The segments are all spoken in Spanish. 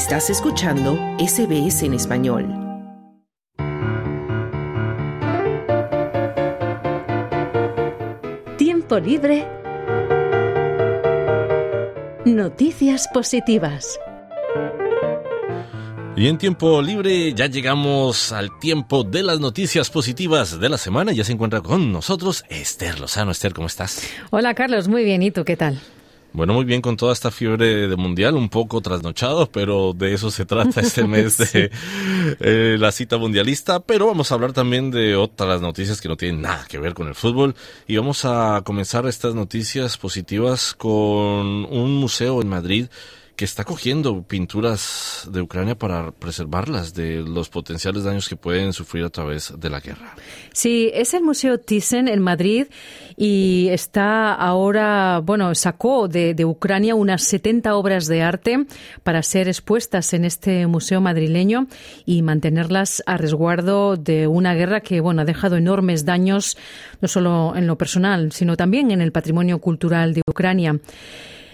Estás escuchando SBS en español. Tiempo libre. Noticias positivas. Y en tiempo libre ya llegamos al tiempo de las noticias positivas de la semana. Ya se encuentra con nosotros Esther Lozano. Esther, ¿cómo estás? Hola Carlos, muy bien. ¿Y tú qué tal? Bueno, muy bien con toda esta fiebre de mundial, un poco trasnochado, pero de eso se trata este mes de eh, la cita mundialista. Pero vamos a hablar también de otras noticias que no tienen nada que ver con el fútbol. Y vamos a comenzar estas noticias positivas con un museo en Madrid que está cogiendo pinturas de Ucrania para preservarlas de los potenciales daños que pueden sufrir a través de la guerra. Sí, es el Museo Thyssen en Madrid y está ahora, bueno, sacó de, de, Ucrania unas 70 obras de arte para ser expuestas en este museo madrileño y mantenerlas a resguardo de una guerra que, bueno, ha dejado enormes daños no solo en lo personal, sino también en el patrimonio cultural de Ucrania.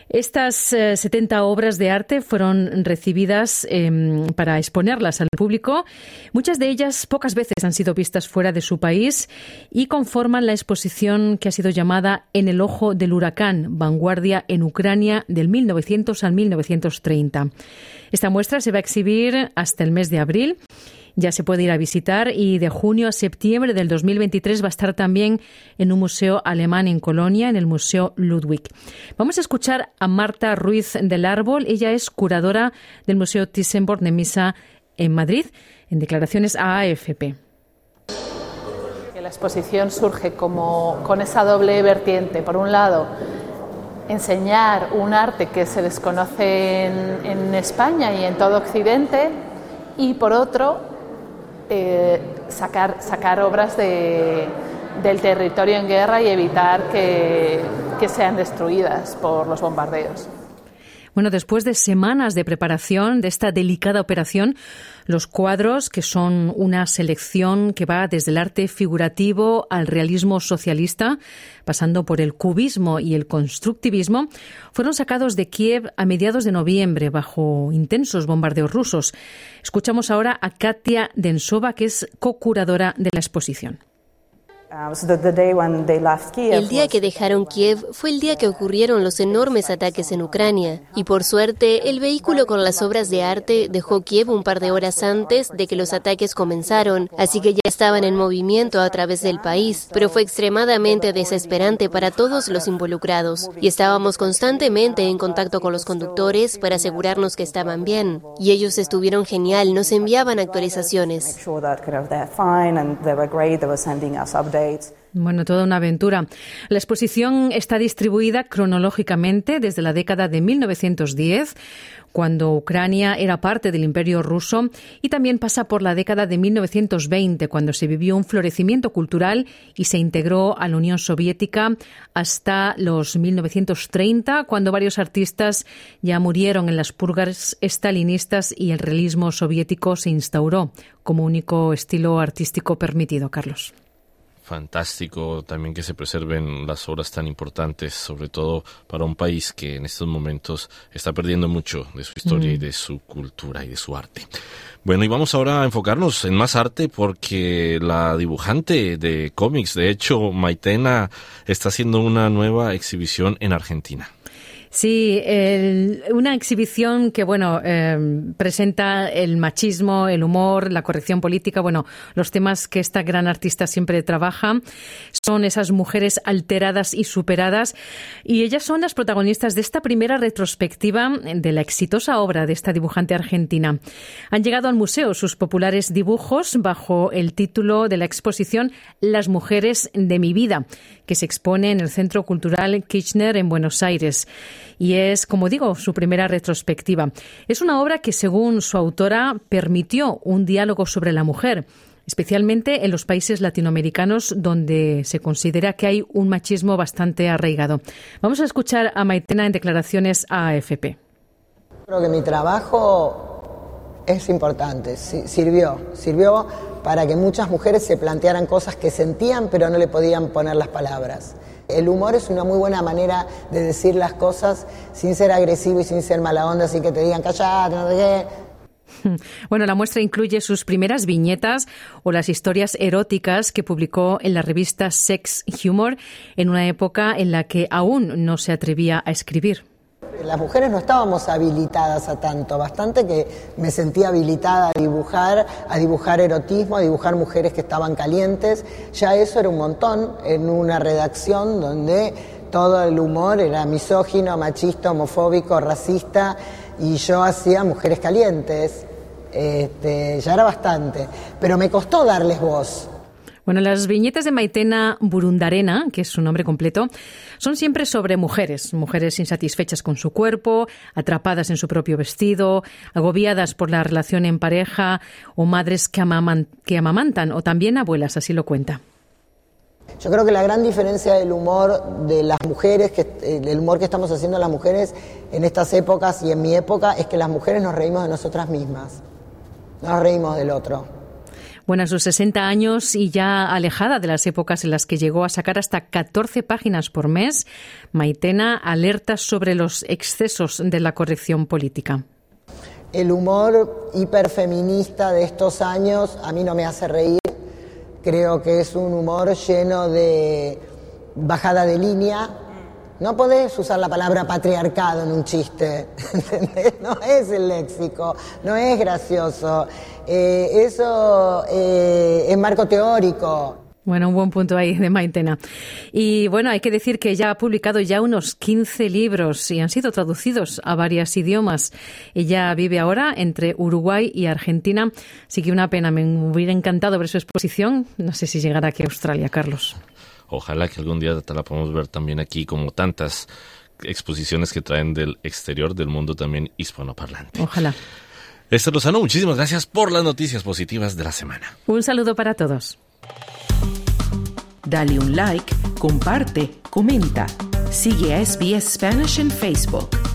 Estas 70 eh, obras de arte fueron recibidas eh, para exponerlas al público. Muchas de ellas pocas veces han sido vistas fuera de su país y conforman la exposición que ha sido llamada En el ojo del huracán, vanguardia en Ucrania del 1900 al 1930. Esta muestra se va a exhibir hasta el mes de abril ya se puede ir a visitar y de junio a septiembre del 2023 va a estar también en un museo alemán en Colonia, en el Museo Ludwig. Vamos a escuchar a Marta Ruiz del Árbol. Ella es curadora del Museo Thyssen-Born de Misa en Madrid, en declaraciones a AFP. La exposición surge como con esa doble vertiente. Por un lado, enseñar un arte que se desconoce en España y en todo Occidente, y por otro, eh, sacar, sacar obras de, del territorio en guerra y evitar que, que sean destruidas por los bombardeos. Bueno, después de semanas de preparación de esta delicada operación, los cuadros, que son una selección que va desde el arte figurativo al realismo socialista, pasando por el cubismo y el constructivismo, fueron sacados de Kiev a mediados de noviembre bajo intensos bombardeos rusos. Escuchamos ahora a Katia Densova, que es co-curadora de la exposición. Uh, el día que dejaron Kiev fue el día que ocurrieron los enormes ataques en Ucrania. Y por suerte el vehículo con las obras de arte dejó Kiev un par de horas antes de que los ataques comenzaron, así que ya estaban en movimiento a través del país, pero fue extremadamente desesperante para todos los involucrados. Y estábamos constantemente en contacto con los conductores para asegurarnos que estaban bien. Y ellos estuvieron genial, nos enviaban actualizaciones. Bueno, toda una aventura. La exposición está distribuida cronológicamente desde la década de 1910, cuando Ucrania era parte del Imperio ruso, y también pasa por la década de 1920, cuando se vivió un florecimiento cultural y se integró a la Unión Soviética, hasta los 1930, cuando varios artistas ya murieron en las purgas estalinistas y el realismo soviético se instauró como único estilo artístico permitido. Carlos fantástico también que se preserven las obras tan importantes, sobre todo para un país que en estos momentos está perdiendo mucho de su historia y de su cultura y de su arte. Bueno, y vamos ahora a enfocarnos en más arte porque la dibujante de cómics, de hecho, Maitena, está haciendo una nueva exhibición en Argentina. Sí, una exhibición que, bueno, em, presenta el machismo, el humor, la corrección política, bueno, los temas que esta gran artista siempre trabaja. Son esas mujeres alteradas y superadas. Y ellas son las protagonistas de esta primera retrospectiva de la exitosa obra de esta dibujante argentina. Han llegado al museo sus populares dibujos bajo el título de la exposición Las mujeres de mi vida, que se expone en el Centro Cultural Kirchner en Buenos Aires y es, como digo, su primera retrospectiva. Es una obra que, según su autora, permitió un diálogo sobre la mujer especialmente en los países latinoamericanos donde se considera que hay un machismo bastante arraigado. Vamos a escuchar a Maitena en declaraciones a AFP. Creo que mi trabajo es importante, sirvió, sirvió para que muchas mujeres se plantearan cosas que sentían pero no le podían poner las palabras. El humor es una muy buena manera de decir las cosas sin ser agresivo y sin ser mala onda, así que te digan callate, no sé qué. Bueno, la muestra incluye sus primeras viñetas o las historias eróticas que publicó en la revista Sex Humor en una época en la que aún no se atrevía a escribir. Las mujeres no estábamos habilitadas a tanto, bastante que me sentía habilitada a dibujar, a dibujar erotismo, a dibujar mujeres que estaban calientes. Ya eso era un montón en una redacción donde todo el humor era misógino, machista, homofóbico, racista y yo hacía mujeres calientes. Este, ya era bastante, pero me costó darles voz. Bueno, las viñetas de Maitena Burundarena, que es su nombre completo, son siempre sobre mujeres, mujeres insatisfechas con su cuerpo, atrapadas en su propio vestido, agobiadas por la relación en pareja o madres que, que amamantan o también abuelas, así lo cuenta. Yo creo que la gran diferencia del humor de las mujeres, que, el humor que estamos haciendo las mujeres en estas épocas y en mi época, es que las mujeres nos reímos de nosotras mismas, nos reímos del otro. Bueno, a sus 60 años y ya alejada de las épocas en las que llegó a sacar hasta 14 páginas por mes, Maitena alerta sobre los excesos de la corrección política. El humor hiperfeminista de estos años a mí no me hace reír. Creo que es un humor lleno de bajada de línea, no podés usar la palabra patriarcado en un chiste. No es el léxico, no es gracioso. Eh, eso eh, es marco teórico. Bueno, un buen punto ahí de Maitena. Y bueno, hay que decir que ya ha publicado ya unos 15 libros y han sido traducidos a varios idiomas. Ella vive ahora entre Uruguay y Argentina. Así que una pena, me hubiera encantado ver su exposición. No sé si llegará aquí a Australia, Carlos. Ojalá que algún día te la podamos ver también aquí, como tantas exposiciones que traen del exterior del mundo también hispanoparlante. Ojalá. Esther Lozano, muchísimas gracias por las noticias positivas de la semana. Un saludo para todos. Dale un like, comparte, comenta. Sigue a SBS Spanish en Facebook.